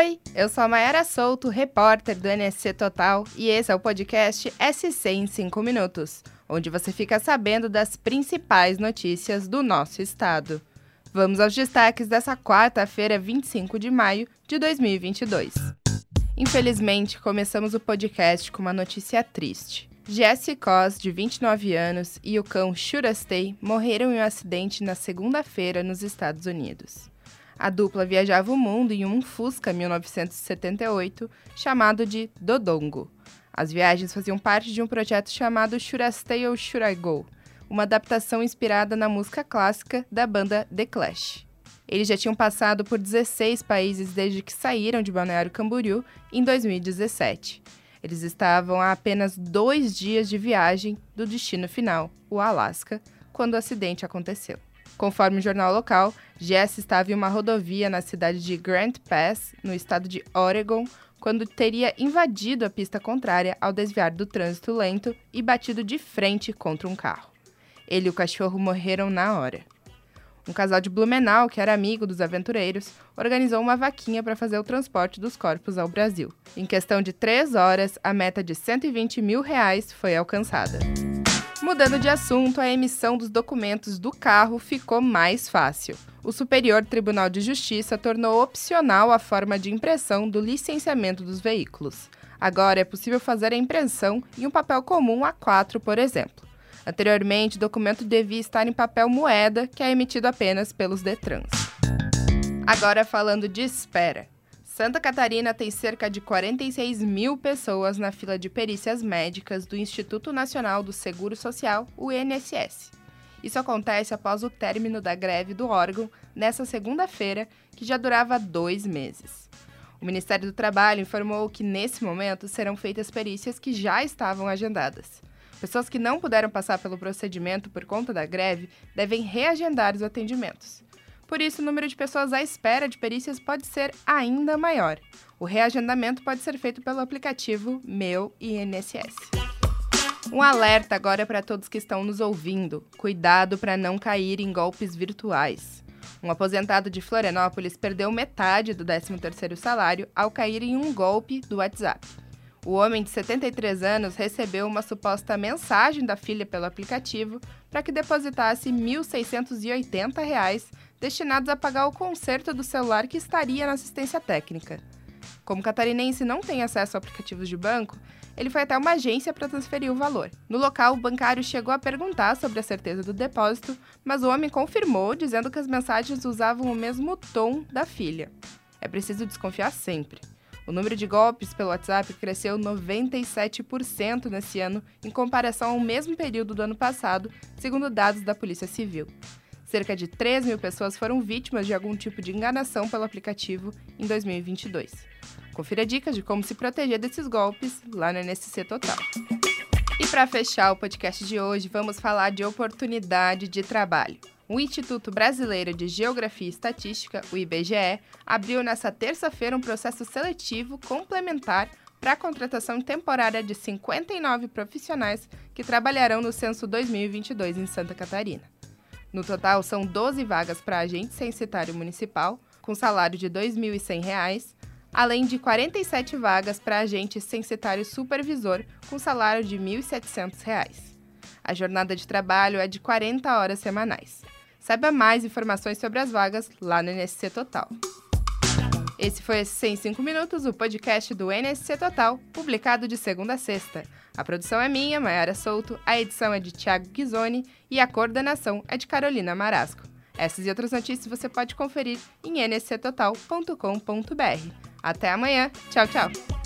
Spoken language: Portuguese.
Oi, eu sou a Mayara Souto, repórter do NSC Total, e esse é o podcast SC em 5 minutos, onde você fica sabendo das principais notícias do nosso estado. Vamos aos destaques dessa quarta-feira, 25 de maio de 2022. Infelizmente, começamos o podcast com uma notícia triste. Jesse Cos, de 29 anos, e o cão Shurastei morreram em um acidente na segunda-feira nos Estados Unidos. A dupla viajava o mundo em um Fusca 1978 chamado de Dodongo. As viagens faziam parte de um projeto chamado Shurastei ou Shuraigo, uma adaptação inspirada na música clássica da banda The Clash. Eles já tinham passado por 16 países desde que saíram de Balneário Camboriú em 2017. Eles estavam a apenas dois dias de viagem do destino final, o Alasca, quando o acidente aconteceu. Conforme o jornal local, Jess estava em uma rodovia na cidade de Grant Pass, no estado de Oregon, quando teria invadido a pista contrária ao desviar do trânsito lento e batido de frente contra um carro. Ele e o cachorro morreram na hora. Um casal de Blumenau, que era amigo dos aventureiros, organizou uma vaquinha para fazer o transporte dos corpos ao Brasil. Em questão de três horas, a meta de 120 mil reais foi alcançada. Mudando de assunto, a emissão dos documentos do carro ficou mais fácil. O Superior Tribunal de Justiça tornou opcional a forma de impressão do licenciamento dos veículos. Agora é possível fazer a impressão em um papel comum A4, por exemplo. Anteriormente, o documento devia estar em papel moeda, que é emitido apenas pelos Detrans. Agora falando de espera. Santa Catarina tem cerca de 46 mil pessoas na fila de perícias médicas do Instituto Nacional do Seguro Social, o INSS. Isso acontece após o término da greve do órgão nesta segunda-feira, que já durava dois meses. O Ministério do Trabalho informou que, nesse momento, serão feitas perícias que já estavam agendadas. Pessoas que não puderam passar pelo procedimento por conta da greve devem reagendar os atendimentos. Por isso, o número de pessoas à espera de perícias pode ser ainda maior. O reagendamento pode ser feito pelo aplicativo Meu INSS. Um alerta agora para todos que estão nos ouvindo: cuidado para não cair em golpes virtuais. Um aposentado de Florianópolis perdeu metade do 13º salário ao cair em um golpe do WhatsApp. O homem de 73 anos recebeu uma suposta mensagem da filha pelo aplicativo para que depositasse R$ 1.680 destinados a pagar o conserto do celular que estaria na assistência técnica. Como catarinense não tem acesso a aplicativos de banco, ele foi até uma agência para transferir o valor. No local, o bancário chegou a perguntar sobre a certeza do depósito, mas o homem confirmou, dizendo que as mensagens usavam o mesmo tom da filha. É preciso desconfiar sempre. O número de golpes pelo WhatsApp cresceu 97% nesse ano em comparação ao mesmo período do ano passado, segundo dados da Polícia Civil. Cerca de 3 mil pessoas foram vítimas de algum tipo de enganação pelo aplicativo em 2022. Confira dicas de como se proteger desses golpes lá no NSC Total. E para fechar o podcast de hoje, vamos falar de oportunidade de trabalho. O Instituto Brasileiro de Geografia e Estatística, o IBGE, abriu nesta terça-feira um processo seletivo complementar para a contratação temporária de 59 profissionais que trabalharão no censo 2022 em Santa Catarina. No total, são 12 vagas para agente censitário municipal, com salário de R$ 2.100, além de 47 vagas para agente censitário supervisor, com salário de R$ 1.700. A jornada de trabalho é de 40 horas semanais. Saiba mais informações sobre as vagas lá no NSC Total. Esse foi 105 Minutos, o podcast do NSC Total, publicado de segunda a sexta. A produção é minha, Mayara Souto, a edição é de Thiago Ghisoni e a coordenação é de Carolina Marasco. Essas e outras notícias você pode conferir em nsctotal.com.br. Até amanhã, tchau, tchau!